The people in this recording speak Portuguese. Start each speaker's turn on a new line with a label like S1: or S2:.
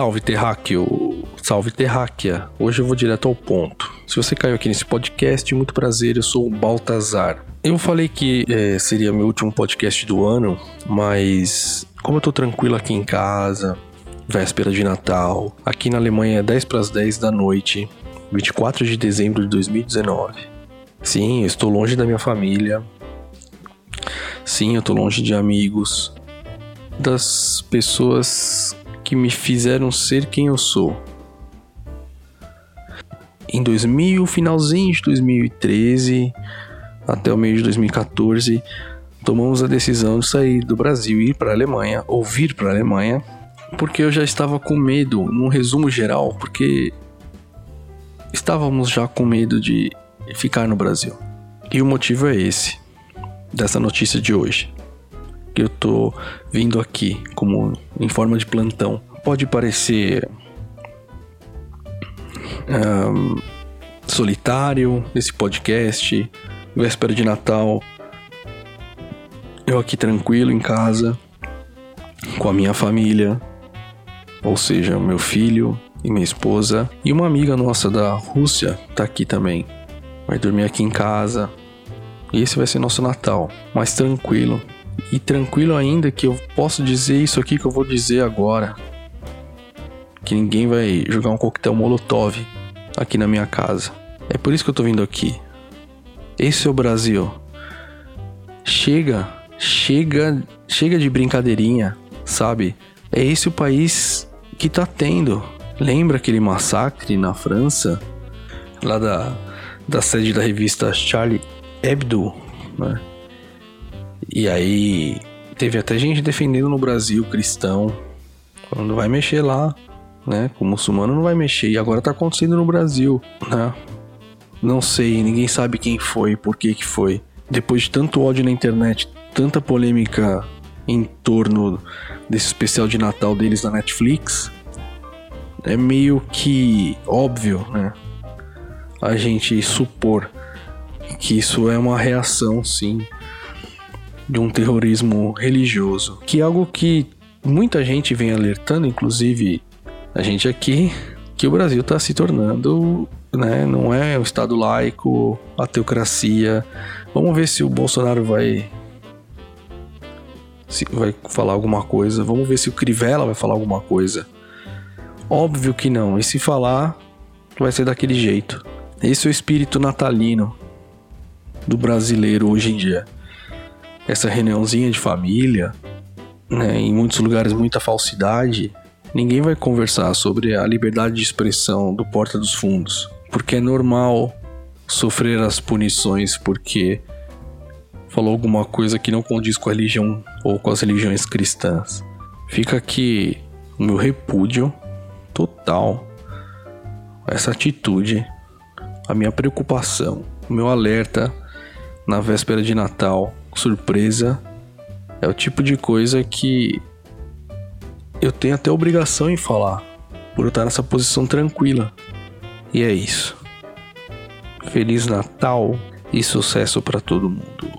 S1: Salve terráqueo, salve terráquea. Hoje eu vou direto ao ponto. Se você caiu aqui nesse podcast, muito prazer, eu sou o Baltazar. Eu falei que é, seria meu último podcast do ano, mas como eu tô tranquilo aqui em casa, véspera de Natal, aqui na Alemanha é 10 para as 10 da noite, 24 de dezembro de 2019. Sim, eu estou longe da minha família. Sim, eu estou longe de amigos, das pessoas que me fizeram ser quem eu sou. Em 2000, finalzinho de 2013 até o meio de 2014, tomamos a decisão de sair do Brasil e ir para a Alemanha, ou vir para a Alemanha, porque eu já estava com medo, num resumo geral, porque estávamos já com medo de ficar no Brasil. E o motivo é esse, dessa notícia de hoje que eu tô vindo aqui como em forma de plantão. Pode parecer um, solitário esse podcast, véspera de Natal, eu aqui tranquilo em casa com a minha família, ou seja, meu filho e minha esposa e uma amiga nossa da Rússia tá aqui também. Vai dormir aqui em casa. E esse vai ser nosso Natal, mais tranquilo, e tranquilo ainda que eu posso dizer isso aqui que eu vou dizer agora. Que ninguém vai jogar um coquetel molotov aqui na minha casa. É por isso que eu tô vindo aqui. Esse é o Brasil. Chega, chega, chega de brincadeirinha, sabe? É esse o país que tá tendo. Lembra aquele massacre na França? Lá da, da sede da revista Charlie Hebdo, né? E aí teve até gente defendendo no Brasil cristão. Falando, vai mexer lá, né? O muçulmano não vai mexer. E agora tá acontecendo no Brasil, né? Não sei, ninguém sabe quem foi, por que que foi. Depois de tanto ódio na internet, tanta polêmica em torno desse especial de Natal deles na Netflix, é meio que óbvio, né? A gente supor que isso é uma reação, sim, de um terrorismo religioso, que é algo que muita gente vem alertando, inclusive a gente aqui, que o Brasil está se tornando, né, não é um Estado laico, a teocracia. Vamos ver se o Bolsonaro vai se vai falar alguma coisa. Vamos ver se o Crivella vai falar alguma coisa. Óbvio que não. E se falar, vai ser daquele jeito. Esse é o espírito natalino do brasileiro hoje em dia essa reuniãozinha de família, né, em muitos lugares muita falsidade, ninguém vai conversar sobre a liberdade de expressão do Porta dos Fundos, porque é normal sofrer as punições porque falou alguma coisa que não condiz com a religião ou com as religiões cristãs. Fica aqui o meu repúdio total a essa atitude, a minha preocupação, o meu alerta na véspera de Natal surpresa. É o tipo de coisa que eu tenho até obrigação em falar, por eu estar nessa posição tranquila. E é isso. Feliz Natal e sucesso para todo mundo.